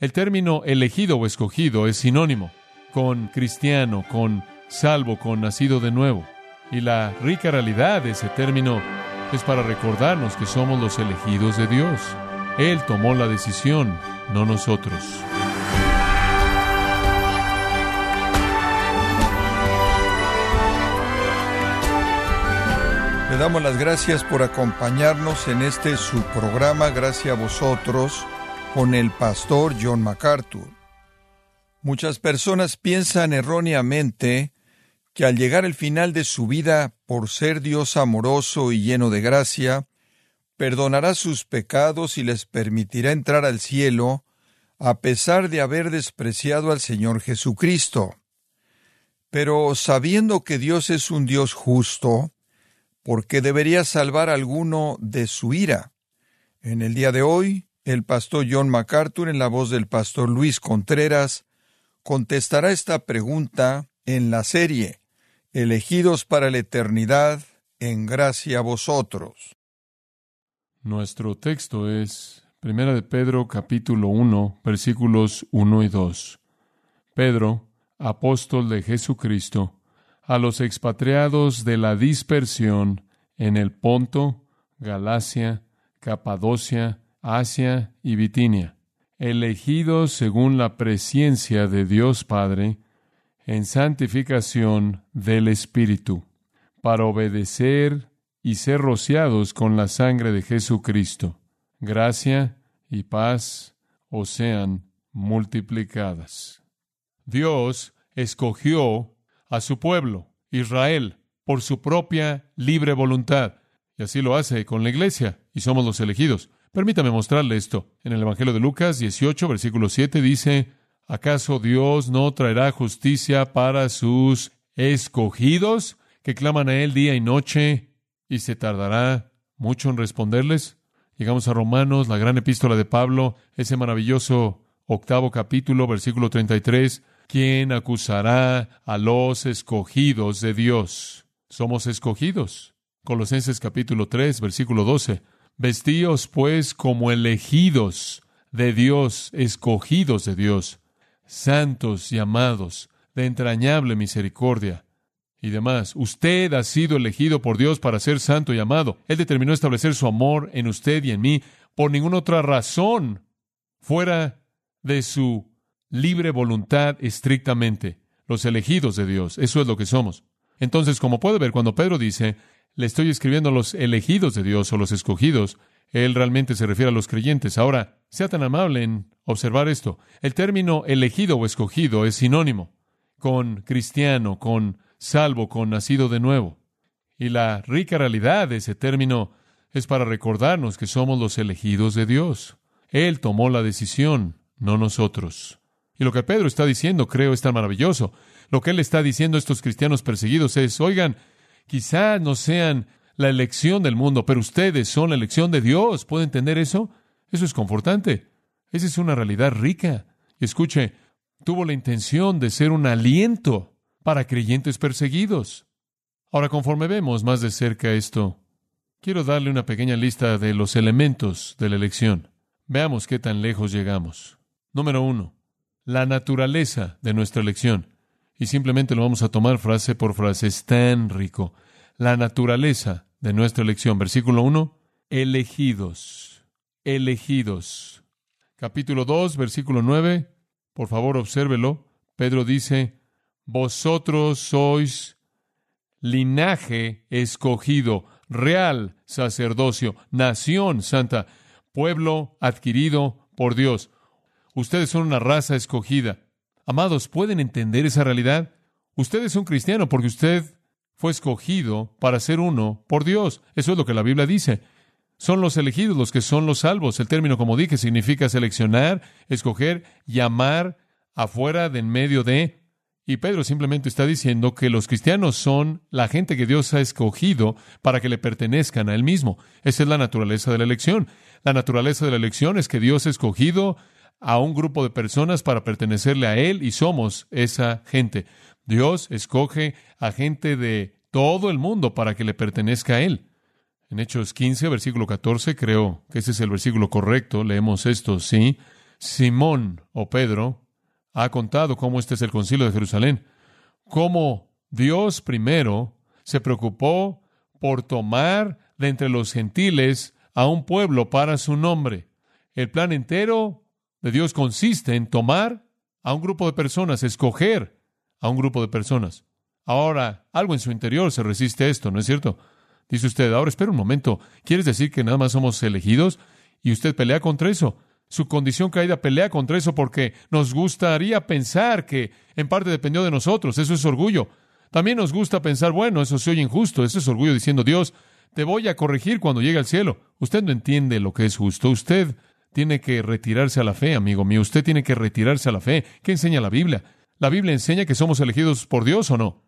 El término elegido o escogido es sinónimo con cristiano, con salvo, con nacido de nuevo. Y la rica realidad de ese término es para recordarnos que somos los elegidos de Dios. Él tomó la decisión, no nosotros. Le damos las gracias por acompañarnos en este su programa, gracias a vosotros, con el pastor John MacArthur. Muchas personas piensan erróneamente que al llegar al final de su vida, por ser Dios amoroso y lleno de gracia, perdonará sus pecados y les permitirá entrar al cielo, a pesar de haber despreciado al Señor Jesucristo. Pero sabiendo que Dios es un Dios justo, ¿por qué debería salvar a alguno de su ira? En el día de hoy, el pastor John MacArthur, en la voz del pastor Luis Contreras, contestará esta pregunta en la serie Elegidos para la eternidad, en gracia a vosotros. Nuestro texto es Primera de Pedro capítulo 1 versículos 1 y 2. Pedro, apóstol de Jesucristo, a los expatriados de la dispersión en el Ponto, Galacia, Capadocia, Asia y Bitinia, elegidos según la presciencia de Dios Padre, en santificación del Espíritu, para obedecer y ser rociados con la sangre de Jesucristo. Gracia y paz os sean multiplicadas. Dios escogió a su pueblo, Israel, por su propia libre voluntad, y así lo hace con la iglesia, y somos los elegidos. Permítame mostrarle esto. En el Evangelio de Lucas 18, versículo 7 dice, ¿acaso Dios no traerá justicia para sus escogidos que claman a Él día y noche y se tardará mucho en responderles? Llegamos a Romanos, la gran epístola de Pablo, ese maravilloso octavo capítulo, versículo 33. ¿Quién acusará a los escogidos de Dios? Somos escogidos. Colosenses capítulo 3, versículo 12. Vestíos pues como elegidos de Dios, escogidos de Dios, santos y amados, de entrañable misericordia. Y demás, usted ha sido elegido por Dios para ser santo y amado. Él determinó establecer su amor en usted y en mí por ninguna otra razón fuera de su libre voluntad estrictamente. Los elegidos de Dios, eso es lo que somos. Entonces, como puede ver, cuando Pedro dice, le estoy escribiendo a los elegidos de Dios o los escogidos, él realmente se refiere a los creyentes. Ahora, sea tan amable en observar esto. El término elegido o escogido es sinónimo con cristiano, con salvo, con nacido de nuevo. Y la rica realidad de ese término es para recordarnos que somos los elegidos de Dios. Él tomó la decisión, no nosotros. Y lo que Pedro está diciendo, creo, es tan maravilloso. Lo que él está diciendo a estos cristianos perseguidos es, oigan, Quizás no sean la elección del mundo, pero ustedes son la elección de Dios. ¿Puede entender eso? Eso es confortante. Esa es una realidad rica. Y escuche, tuvo la intención de ser un aliento para creyentes perseguidos. Ahora, conforme vemos más de cerca esto, quiero darle una pequeña lista de los elementos de la elección. Veamos qué tan lejos llegamos. Número uno, la naturaleza de nuestra elección y simplemente lo vamos a tomar frase por frase. Es tan rico. La naturaleza de nuestra elección. Versículo 1. Elegidos. Elegidos. Capítulo 2, versículo 9. Por favor, obsérvelo. Pedro dice, vosotros sois linaje escogido, real sacerdocio, nación santa, pueblo adquirido por Dios. Ustedes son una raza escogida. Amados, ¿pueden entender esa realidad? Usted es un cristiano porque usted fue escogido para ser uno por Dios. Eso es lo que la Biblia dice. Son los elegidos los que son los salvos. El término, como dije, significa seleccionar, escoger, llamar afuera de en medio de. Y Pedro simplemente está diciendo que los cristianos son la gente que Dios ha escogido para que le pertenezcan a Él mismo. Esa es la naturaleza de la elección. La naturaleza de la elección es que Dios ha escogido a un grupo de personas para pertenecerle a Él y somos esa gente. Dios escoge a gente de todo el mundo para que le pertenezca a Él. En Hechos 15, versículo 14, creo que ese es el versículo correcto, leemos esto, sí. Simón o Pedro ha contado cómo este es el concilio de Jerusalén, cómo Dios primero se preocupó por tomar de entre los gentiles a un pueblo para su nombre. El plan entero de Dios consiste en tomar a un grupo de personas, escoger a un grupo de personas. Ahora, algo en su interior se resiste a esto, ¿no es cierto? Dice usted, ahora espera un momento, ¿quieres decir que nada más somos elegidos? Y usted pelea contra eso. Su condición caída pelea contra eso porque nos gustaría pensar que en parte dependió de nosotros. Eso es orgullo. También nos gusta pensar, bueno, eso se oye injusto. Eso es orgullo diciendo, Dios, te voy a corregir cuando llegue al cielo. Usted no entiende lo que es justo. Usted tiene que retirarse a la fe, amigo mío. Usted tiene que retirarse a la fe. ¿Qué enseña la Biblia? ¿La Biblia enseña que somos elegidos por Dios o no?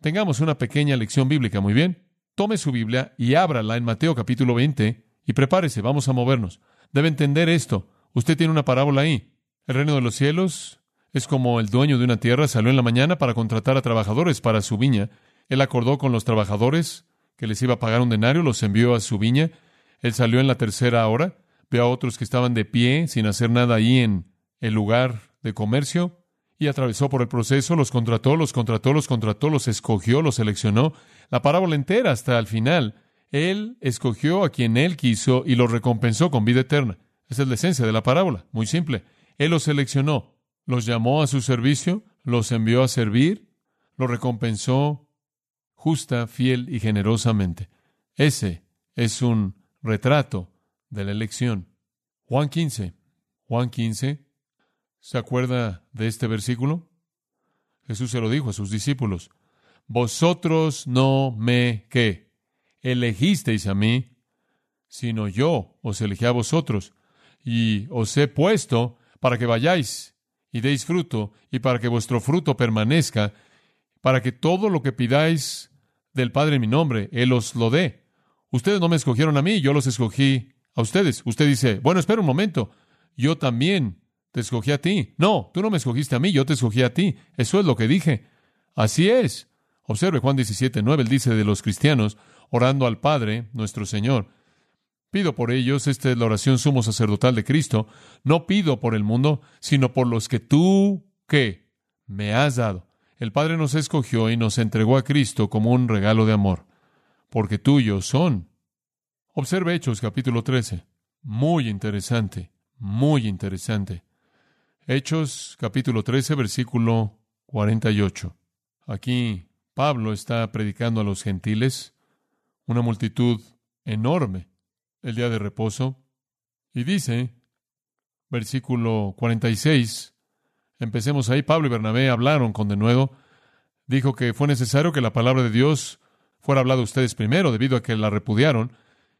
Tengamos una pequeña lección bíblica, muy bien. Tome su Biblia y ábrala en Mateo capítulo 20 y prepárese, vamos a movernos. Debe entender esto. Usted tiene una parábola ahí. El reino de los cielos es como el dueño de una tierra salió en la mañana para contratar a trabajadores para su viña. Él acordó con los trabajadores que les iba a pagar un denario, los envió a su viña. Él salió en la tercera hora, vio a otros que estaban de pie, sin hacer nada ahí en el lugar de comercio, y atravesó por el proceso, los contrató, los contrató, los contrató, los escogió, los seleccionó, la parábola entera hasta el final. Él escogió a quien él quiso y los recompensó con vida eterna. Esa es la esencia de la parábola, muy simple. Él los seleccionó, los llamó a su servicio, los envió a servir, los recompensó justa, fiel y generosamente. Ese es un retrato de la elección. Juan 15. Juan 15 ¿Se acuerda de este versículo? Jesús se lo dijo a sus discípulos. Vosotros no me qué elegisteis a mí, sino yo os elegí a vosotros, y os he puesto para que vayáis y deis fruto, y para que vuestro fruto permanezca, para que todo lo que pidáis del Padre en mi nombre, Él os lo dé. Ustedes no me escogieron a mí, yo los escogí a ustedes. Usted dice, bueno, espera un momento, yo también te escogí a ti. No, tú no me escogiste a mí, yo te escogí a ti. Eso es lo que dije. Así es. Observe Juan 17, 9, él dice de los cristianos, orando al Padre, nuestro Señor. Pido por ellos, esta es la oración sumo sacerdotal de Cristo, no pido por el mundo, sino por los que tú, ¿qué? Me has dado. El Padre nos escogió y nos entregó a Cristo como un regalo de amor, porque tuyos son. Observe Hechos capítulo 13. Muy interesante, muy interesante. Hechos capítulo 13, versículo 48. Aquí Pablo está predicando a los gentiles, una multitud enorme, el día de reposo, y dice, versículo 46, empecemos ahí, Pablo y Bernabé hablaron con denuedo, dijo que fue necesario que la palabra de Dios fuera hablada a ustedes primero, debido a que la repudiaron,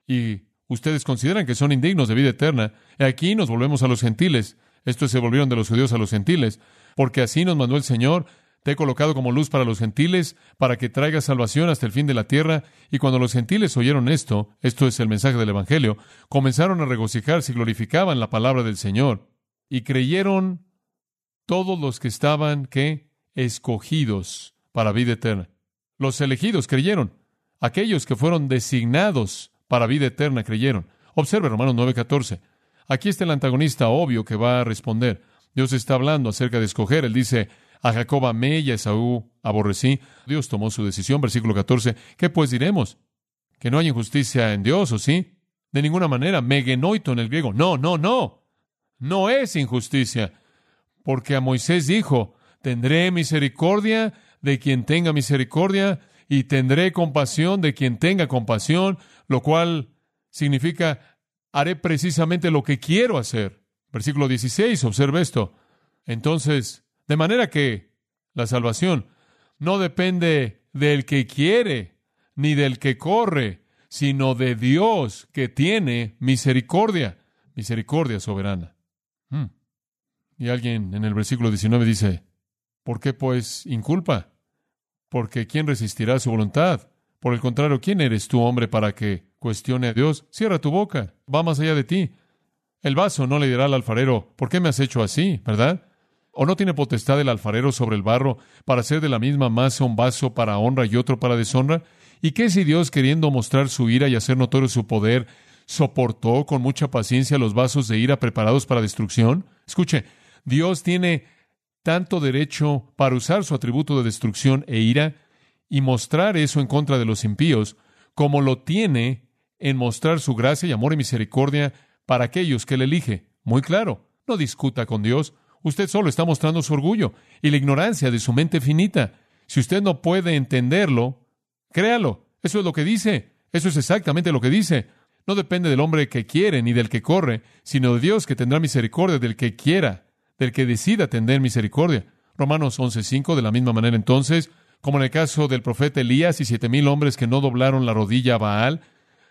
y ustedes consideran que son indignos de vida eterna, y aquí nos volvemos a los gentiles, estos se volvieron de los judíos a los gentiles, porque así nos mandó el Señor. Te he colocado como luz para los gentiles, para que traiga salvación hasta el fin de la tierra. Y cuando los gentiles oyeron esto, esto es el mensaje del Evangelio, comenzaron a regocijarse y glorificaban la palabra del Señor. Y creyeron todos los que estaban, ¿qué? Escogidos para vida eterna. Los elegidos creyeron. Aquellos que fueron designados para vida eterna creyeron. Observe Romanos 9:14. Aquí está el antagonista obvio que va a responder. Dios está hablando acerca de escoger. Él dice, a Jacob amé y a Esaú aborrecí. Dios tomó su decisión. Versículo 14. ¿Qué pues diremos? ¿Que no hay injusticia en Dios o sí? De ninguna manera. Megenoito en el griego. No, no, no. No es injusticia. Porque a Moisés dijo, tendré misericordia de quien tenga misericordia y tendré compasión de quien tenga compasión, lo cual significa haré precisamente lo que quiero hacer. Versículo 16, observe esto. Entonces, de manera que la salvación no depende del que quiere ni del que corre, sino de Dios que tiene misericordia, misericordia soberana. Hmm. Y alguien en el versículo 19 dice, ¿por qué pues inculpa? Porque ¿quién resistirá su voluntad? Por el contrario, ¿quién eres tú, hombre, para que cuestione a Dios? Cierra tu boca, va más allá de ti. El vaso no le dirá al alfarero, ¿por qué me has hecho así? ¿Verdad? ¿O no tiene potestad el alfarero sobre el barro para hacer de la misma masa un vaso para honra y otro para deshonra? ¿Y qué si Dios, queriendo mostrar su ira y hacer notorio su poder, soportó con mucha paciencia los vasos de ira preparados para destrucción. Escuche, Dios tiene tanto derecho para usar su atributo de destrucción e ira y mostrar eso en contra de los impíos, como lo tiene en mostrar su gracia y amor y misericordia para aquellos que le elige. Muy claro, no discuta con Dios. Usted solo está mostrando su orgullo y la ignorancia de su mente finita. Si usted no puede entenderlo, créalo. Eso es lo que dice. Eso es exactamente lo que dice. No depende del hombre que quiere ni del que corre, sino de Dios que tendrá misericordia del que quiera, del que decida tener misericordia. Romanos 11:5, de la misma manera entonces, como en el caso del profeta Elías y siete mil hombres que no doblaron la rodilla a Baal,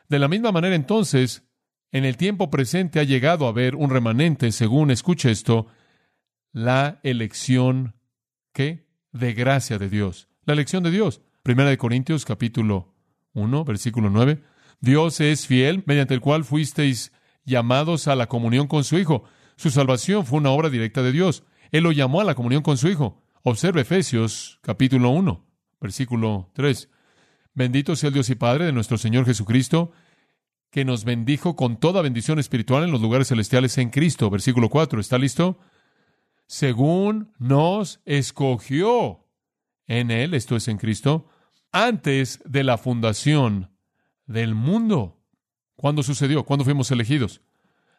de la misma manera entonces, en el tiempo presente ha llegado a haber un remanente, según escuche esto, la elección, ¿qué? De gracia de Dios. La elección de Dios. Primera de Corintios, capítulo 1, versículo 9. Dios es fiel, mediante el cual fuisteis llamados a la comunión con su Hijo. Su salvación fue una obra directa de Dios. Él lo llamó a la comunión con su Hijo. Observe Efesios, capítulo 1, versículo 3. Bendito sea el Dios y Padre de nuestro Señor Jesucristo, que nos bendijo con toda bendición espiritual en los lugares celestiales en Cristo. Versículo 4. ¿Está listo? Según nos escogió en Él, esto es en Cristo, antes de la fundación del mundo. ¿Cuándo sucedió? ¿Cuándo fuimos elegidos?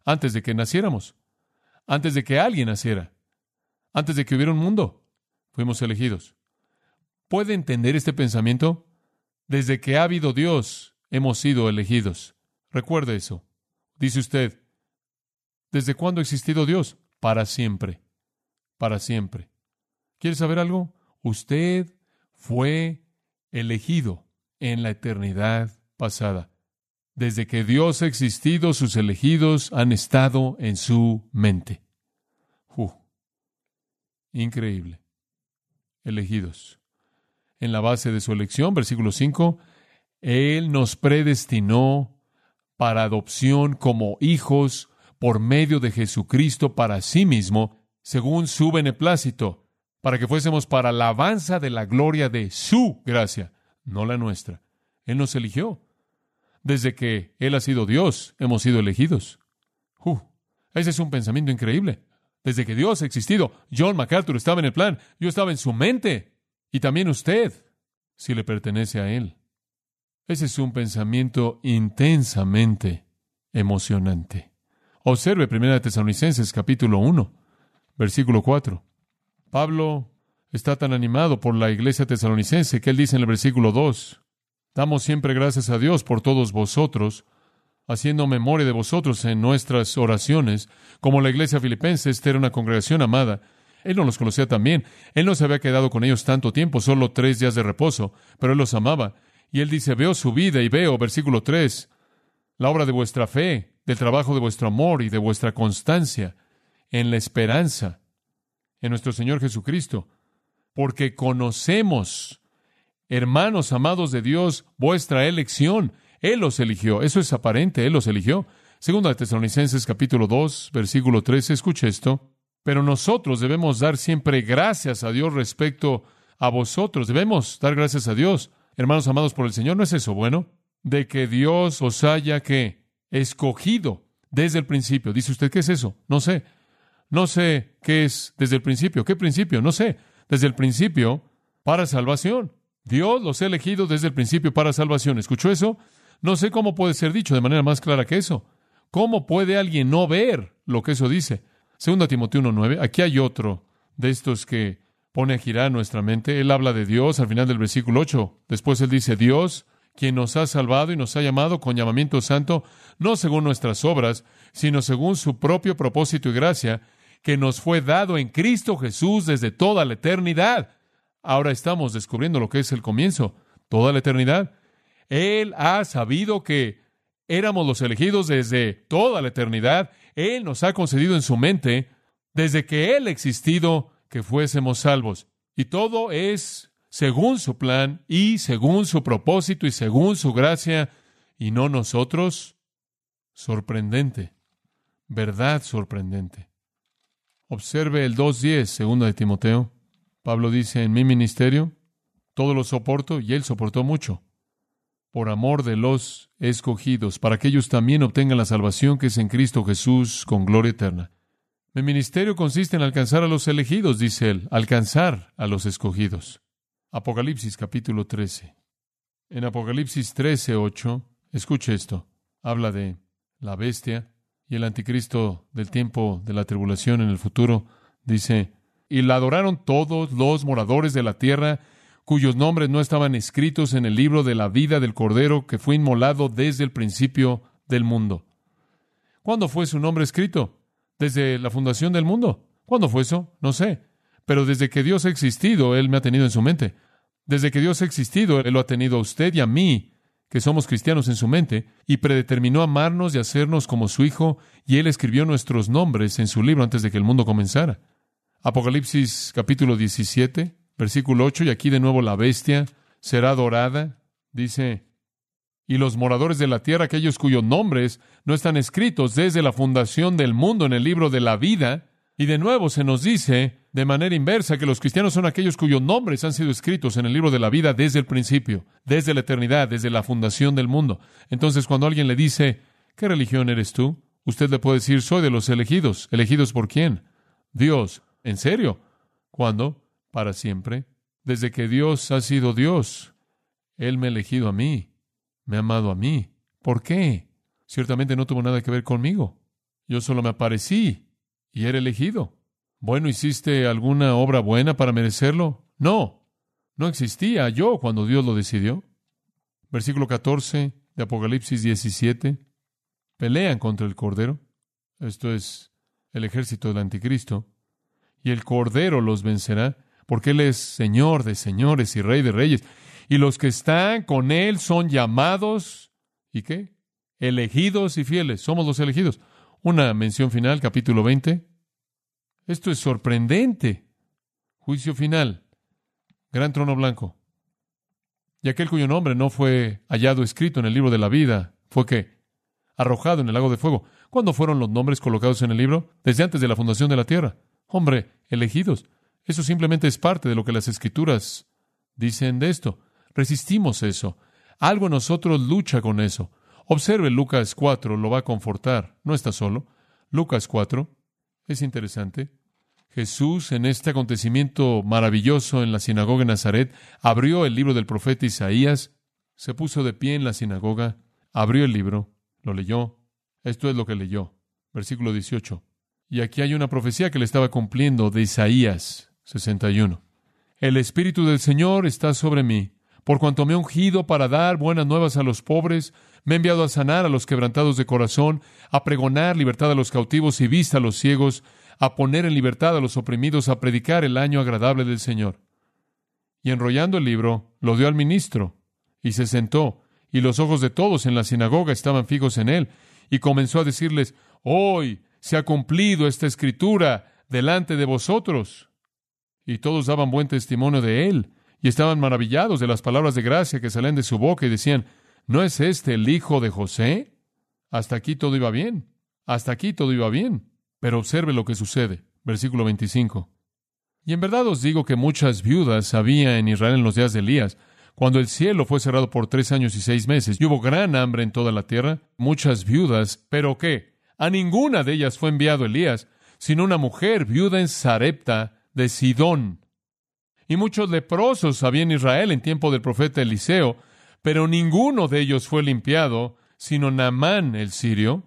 Antes de que naciéramos. Antes de que alguien naciera. Antes de que hubiera un mundo. Fuimos elegidos. ¿Puede entender este pensamiento? Desde que ha habido Dios, hemos sido elegidos. Recuerde eso. Dice usted, ¿desde cuándo ha existido Dios? Para siempre. Para siempre. ¿Quiere saber algo? Usted fue elegido en la eternidad pasada. Desde que Dios ha existido, sus elegidos han estado en su mente. Increíble. Elegidos. En la base de su elección, versículo 5, Él nos predestinó para adopción como hijos por medio de Jesucristo para sí mismo, según su beneplácito, para que fuésemos para la alabanza de la gloria de su gracia, no la nuestra. Él nos eligió. Desde que Él ha sido Dios, hemos sido elegidos. Uh, ese es un pensamiento increíble. Desde que Dios ha existido, John MacArthur estaba en el plan, yo estaba en su mente, y también usted, si le pertenece a Él. Ese es un pensamiento intensamente emocionante. Observe 1 Tesalonicenses capítulo 1, versículo 4. Pablo está tan animado por la iglesia tesalonicense que él dice en el versículo 2, Damos siempre gracias a Dios por todos vosotros, haciendo memoria de vosotros en nuestras oraciones, como la iglesia filipense, esta era una congregación amada. Él no los conocía también. Él no se había quedado con ellos tanto tiempo, solo tres días de reposo, pero él los amaba. Y él dice, veo su vida y veo, versículo 3, la obra de vuestra fe, del trabajo de vuestro amor y de vuestra constancia en la esperanza en nuestro Señor Jesucristo, porque conocemos, hermanos amados de Dios, vuestra elección. Él los eligió, eso es aparente, Él los eligió. Segundo de Tesalonicenses capítulo 2, versículo 13, escuche esto. Pero nosotros debemos dar siempre gracias a Dios respecto a vosotros. Debemos dar gracias a Dios hermanos amados por el Señor, ¿no es eso bueno? De que Dios os haya que escogido desde el principio. Dice usted, ¿qué es eso? No sé. No sé qué es desde el principio. ¿Qué principio? No sé. Desde el principio para salvación. Dios los ha elegido desde el principio para salvación. ¿Escuchó eso? No sé cómo puede ser dicho de manera más clara que eso. ¿Cómo puede alguien no ver lo que eso dice? Segundo Timoteo 1.9. Aquí hay otro de estos que pone a girar nuestra mente. Él habla de Dios al final del versículo 8. Después él dice, Dios, quien nos ha salvado y nos ha llamado con llamamiento santo, no según nuestras obras, sino según su propio propósito y gracia, que nos fue dado en Cristo Jesús desde toda la eternidad. Ahora estamos descubriendo lo que es el comienzo, toda la eternidad. Él ha sabido que éramos los elegidos desde toda la eternidad. Él nos ha concedido en su mente, desde que Él ha existido, que fuésemos salvos. Y todo es según su plan y según su propósito y según su gracia y no nosotros. Sorprendente, verdad sorprendente. Observe el 2.10, segundo de Timoteo. Pablo dice, en mi ministerio todo lo soporto y él soportó mucho por amor de los escogidos, para que ellos también obtengan la salvación que es en Cristo Jesús con gloria eterna. Mi ministerio consiste en alcanzar a los elegidos, dice él, alcanzar a los escogidos. Apocalipsis capítulo 13. En Apocalipsis 13, 8, escuche esto, habla de la bestia y el anticristo del tiempo de la tribulación en el futuro, dice, y la adoraron todos los moradores de la tierra, cuyos nombres no estaban escritos en el libro de la vida del Cordero que fue inmolado desde el principio del mundo. ¿Cuándo fue su nombre escrito? Desde la fundación del mundo. ¿Cuándo fue eso? No sé. Pero desde que Dios ha existido, Él me ha tenido en su mente. Desde que Dios ha existido, Él lo ha tenido a usted y a mí, que somos cristianos en su mente, y predeterminó amarnos y hacernos como su Hijo, y Él escribió nuestros nombres en su libro antes de que el mundo comenzara. Apocalipsis capítulo 17, versículo 8, y aquí de nuevo la bestia será adorada, dice, y los moradores de la tierra, aquellos cuyos nombres no están escritos desde la fundación del mundo en el libro de la vida, y de nuevo se nos dice de manera inversa que los cristianos son aquellos cuyos nombres han sido escritos en el libro de la vida desde el principio, desde la eternidad, desde la fundación del mundo. Entonces, cuando alguien le dice, ¿qué religión eres tú? Usted le puede decir, soy de los elegidos. ¿Elegidos por quién? Dios. ¿En serio? ¿Cuándo? Para siempre. Desde que Dios ha sido Dios. Él me ha elegido a mí. Me ha amado a mí. ¿Por qué? Ciertamente no tuvo nada que ver conmigo. Yo solo me aparecí y era elegido. Bueno, ¿hiciste alguna obra buena para merecerlo? No. No existía yo cuando Dios lo decidió. Versículo 14 de Apocalipsis 17. Pelean contra el Cordero. Esto es el ejército del anticristo y el Cordero los vencerá, porque Él es Señor de señores y Rey de reyes. Y los que están con Él son llamados, ¿y qué? Elegidos y fieles. Somos los elegidos. Una mención final, capítulo 20. Esto es sorprendente. Juicio final. Gran trono blanco. Y aquel cuyo nombre no fue hallado escrito en el libro de la vida, fue que arrojado en el lago de fuego. ¿Cuándo fueron los nombres colocados en el libro? Desde antes de la fundación de la tierra. Hombre, elegidos. Eso simplemente es parte de lo que las escrituras dicen de esto. Resistimos eso. Algo en nosotros lucha con eso. Observe Lucas 4, lo va a confortar. No está solo. Lucas 4 es interesante. Jesús, en este acontecimiento maravilloso en la sinagoga de Nazaret, abrió el libro del profeta Isaías, se puso de pie en la sinagoga, abrió el libro, lo leyó. Esto es lo que leyó. Versículo 18. Y aquí hay una profecía que le estaba cumpliendo de Isaías 61. El Espíritu del Señor está sobre mí, por cuanto me ha ungido para dar buenas nuevas a los pobres, me ha enviado a sanar a los quebrantados de corazón, a pregonar libertad a los cautivos y vista a los ciegos, a poner en libertad a los oprimidos, a predicar el año agradable del Señor. Y enrollando el libro, lo dio al ministro, y se sentó, y los ojos de todos en la sinagoga estaban fijos en él, y comenzó a decirles, Hoy se ha cumplido esta escritura delante de vosotros. Y todos daban buen testimonio de él, y estaban maravillados de las palabras de gracia que salían de su boca y decían, ¿no es este el hijo de José? Hasta aquí todo iba bien, hasta aquí todo iba bien. Pero observe lo que sucede. Versículo 25. Y en verdad os digo que muchas viudas había en Israel en los días de Elías, cuando el cielo fue cerrado por tres años y seis meses, y hubo gran hambre en toda la tierra, muchas viudas, pero ¿qué? A ninguna de ellas fue enviado Elías, sino una mujer viuda en Sarepta de Sidón. Y muchos leprosos había en Israel en tiempo del profeta Eliseo, pero ninguno de ellos fue limpiado, sino Naamán el sirio.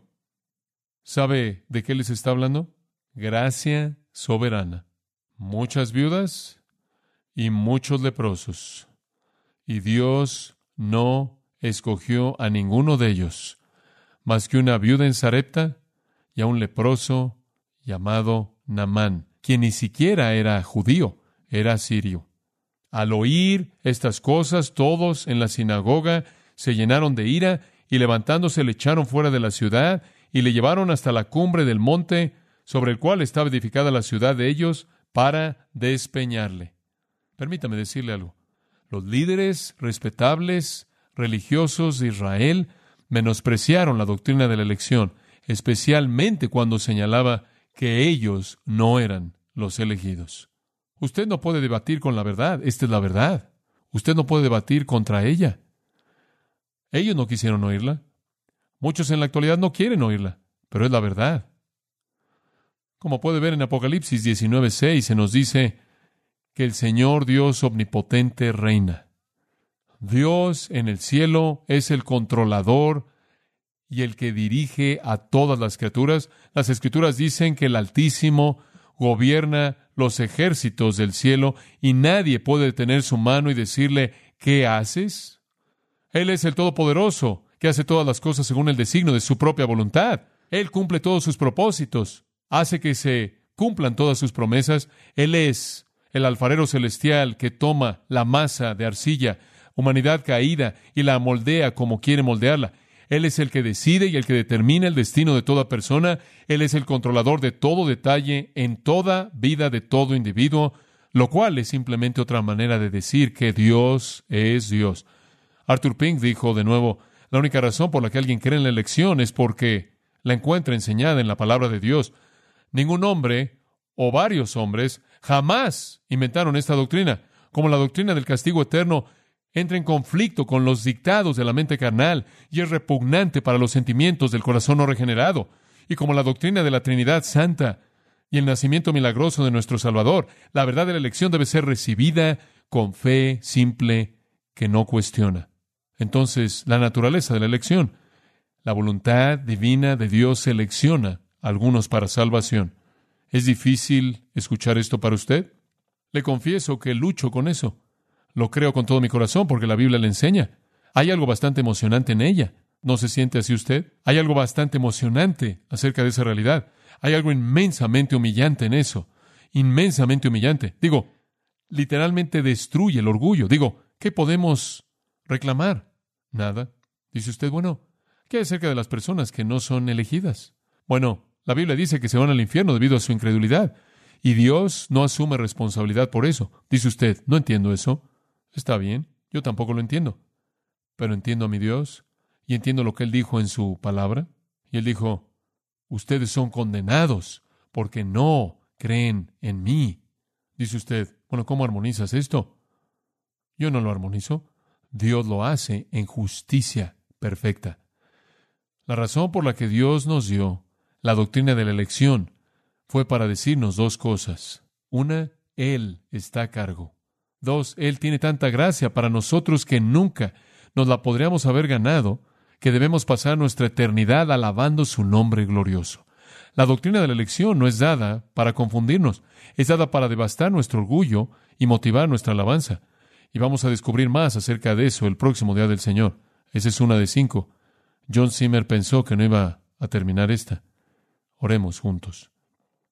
¿Sabe de qué les está hablando? Gracia soberana. Muchas viudas y muchos leprosos. Y Dios no escogió a ninguno de ellos, más que una viuda en Sarepta y a un leproso llamado Namán, quien ni siquiera era judío, era sirio. Al oír estas cosas, todos en la sinagoga se llenaron de ira y levantándose le echaron fuera de la ciudad y le llevaron hasta la cumbre del monte sobre el cual estaba edificada la ciudad de ellos para despeñarle. Permítame decirle algo. Los líderes respetables religiosos de Israel menospreciaron la doctrina de la elección especialmente cuando señalaba que ellos no eran los elegidos. Usted no puede debatir con la verdad, esta es la verdad. Usted no puede debatir contra ella. Ellos no quisieron oírla. Muchos en la actualidad no quieren oírla, pero es la verdad. Como puede ver en Apocalipsis 19:6 se nos dice que el Señor Dios omnipotente reina. Dios en el cielo es el controlador y el que dirige a todas las criaturas. Las escrituras dicen que el Altísimo gobierna los ejércitos del cielo y nadie puede detener su mano y decirle, ¿qué haces? Él es el Todopoderoso, que hace todas las cosas según el designio de su propia voluntad. Él cumple todos sus propósitos, hace que se cumplan todas sus promesas. Él es el alfarero celestial que toma la masa de arcilla, humanidad caída, y la moldea como quiere moldearla. Él es el que decide y el que determina el destino de toda persona. Él es el controlador de todo detalle en toda vida de todo individuo, lo cual es simplemente otra manera de decir que Dios es Dios. Arthur Pink dijo de nuevo, la única razón por la que alguien cree en la elección es porque la encuentra enseñada en la palabra de Dios. Ningún hombre o varios hombres jamás inventaron esta doctrina, como la doctrina del castigo eterno entra en conflicto con los dictados de la mente carnal y es repugnante para los sentimientos del corazón no regenerado, y como la doctrina de la Trinidad Santa y el nacimiento milagroso de nuestro Salvador, la verdad de la elección debe ser recibida con fe simple que no cuestiona. Entonces, la naturaleza de la elección, la voluntad divina de Dios selecciona a algunos para salvación. ¿Es difícil escuchar esto para usted? Le confieso que lucho con eso. Lo creo con todo mi corazón porque la Biblia le enseña. Hay algo bastante emocionante en ella. ¿No se siente así usted? Hay algo bastante emocionante acerca de esa realidad. Hay algo inmensamente humillante en eso. Inmensamente humillante. Digo, literalmente destruye el orgullo. Digo, ¿qué podemos reclamar? Nada. Dice usted, bueno, ¿qué acerca de las personas que no son elegidas? Bueno, la Biblia dice que se van al infierno debido a su incredulidad. Y Dios no asume responsabilidad por eso. Dice usted, no entiendo eso. Está bien, yo tampoco lo entiendo, pero entiendo a mi Dios y entiendo lo que Él dijo en su palabra. Y Él dijo, ustedes son condenados porque no creen en mí. Dice usted, bueno, ¿cómo armonizas esto? Yo no lo armonizo. Dios lo hace en justicia perfecta. La razón por la que Dios nos dio la doctrina de la elección fue para decirnos dos cosas. Una, Él está a cargo. Dos, Él tiene tanta gracia para nosotros que nunca nos la podríamos haber ganado, que debemos pasar nuestra eternidad alabando su nombre glorioso. La doctrina de la elección no es dada para confundirnos, es dada para devastar nuestro orgullo y motivar nuestra alabanza. Y vamos a descubrir más acerca de eso el próximo día del Señor. Esa es una de cinco. John Zimmer pensó que no iba a terminar esta. Oremos juntos.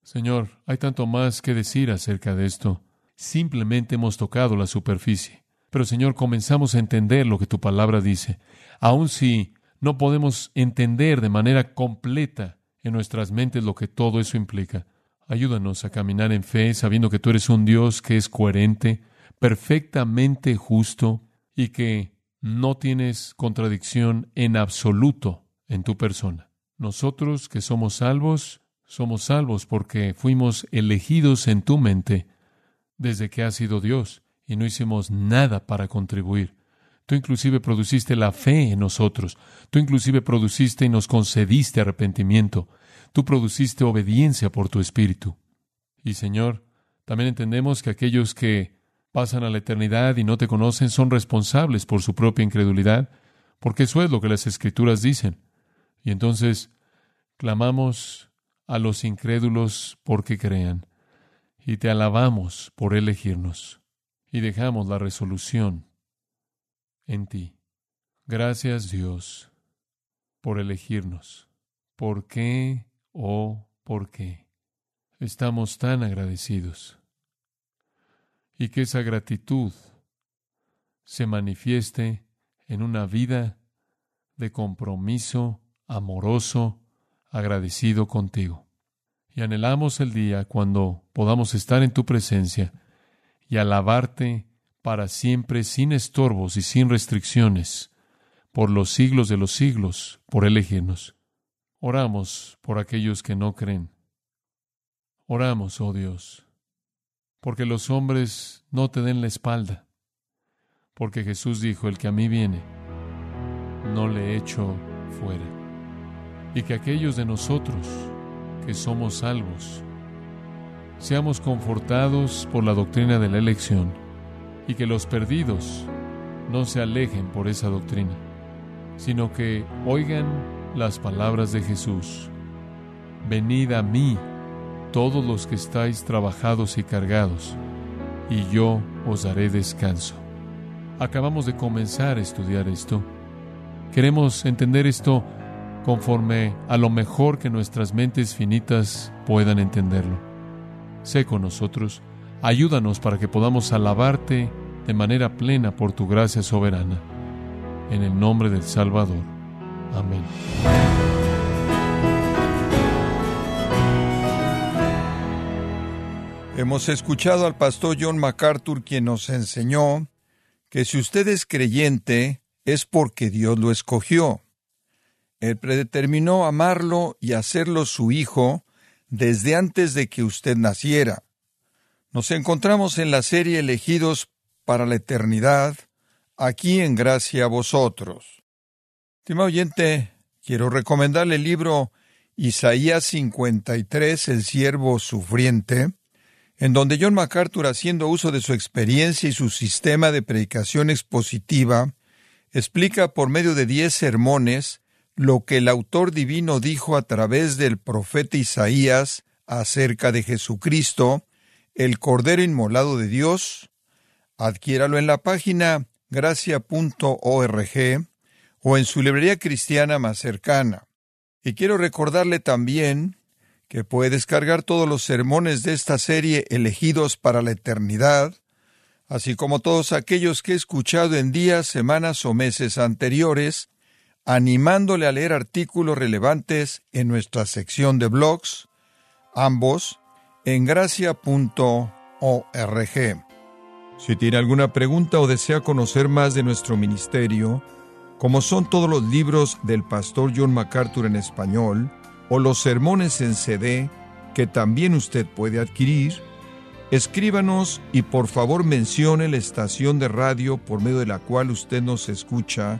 Señor, hay tanto más que decir acerca de esto. Simplemente hemos tocado la superficie. Pero Señor, comenzamos a entender lo que tu palabra dice. Aun si no podemos entender de manera completa en nuestras mentes lo que todo eso implica. Ayúdanos a caminar en fe, sabiendo que tú eres un Dios que es coherente, perfectamente justo y que no tienes contradicción en absoluto en tu persona. Nosotros que somos salvos, somos salvos porque fuimos elegidos en tu mente desde que has sido Dios y no hicimos nada para contribuir. Tú inclusive produciste la fe en nosotros. Tú inclusive produciste y nos concediste arrepentimiento. Tú produciste obediencia por tu espíritu. Y Señor, también entendemos que aquellos que pasan a la eternidad y no te conocen son responsables por su propia incredulidad, porque eso es lo que las escrituras dicen. Y entonces clamamos a los incrédulos porque crean y te alabamos por elegirnos y dejamos la resolución en ti. Gracias Dios por elegirnos. ¿Por qué, oh, por qué? Estamos tan agradecidos. Y que esa gratitud se manifieste en una vida de compromiso amoroso, agradecido contigo y anhelamos el día cuando podamos estar en tu presencia y alabarte para siempre sin estorbos y sin restricciones, por los siglos de los siglos, por elegirnos. Oramos por aquellos que no creen. Oramos, oh Dios, porque los hombres no te den la espalda, porque Jesús dijo, el que a mí viene, no le echo fuera. Y que aquellos de nosotros que somos salvos seamos confortados por la doctrina de la elección y que los perdidos no se alejen por esa doctrina, sino que oigan las palabras de Jesús. Venid a mí, todos los que estáis trabajados y cargados, y yo os daré descanso. Acabamos de comenzar a estudiar esto. Queremos entender esto conforme a lo mejor que nuestras mentes finitas puedan entenderlo. Sé con nosotros, ayúdanos para que podamos alabarte de manera plena por tu gracia soberana. En el nombre del Salvador. Amén. Hemos escuchado al pastor John MacArthur quien nos enseñó que si usted es creyente es porque Dios lo escogió. Él predeterminó amarlo y hacerlo su hijo desde antes de que usted naciera. Nos encontramos en la serie Elegidos para la Eternidad, aquí en Gracia a vosotros. Estimado oyente, quiero recomendarle el libro Isaías 53, El siervo sufriente, en donde John MacArthur, haciendo uso de su experiencia y su sistema de predicación expositiva, explica por medio de diez sermones lo que el autor divino dijo a través del profeta Isaías acerca de Jesucristo, el Cordero Inmolado de Dios. Adquiéralo en la página gracia.org o en su librería cristiana más cercana. Y quiero recordarle también que puede descargar todos los sermones de esta serie elegidos para la eternidad, así como todos aquellos que he escuchado en días, semanas o meses anteriores, animándole a leer artículos relevantes en nuestra sección de blogs, ambos en gracia.org. Si tiene alguna pregunta o desea conocer más de nuestro ministerio, como son todos los libros del pastor John MacArthur en español, o los sermones en CD que también usted puede adquirir, escríbanos y por favor mencione la estación de radio por medio de la cual usted nos escucha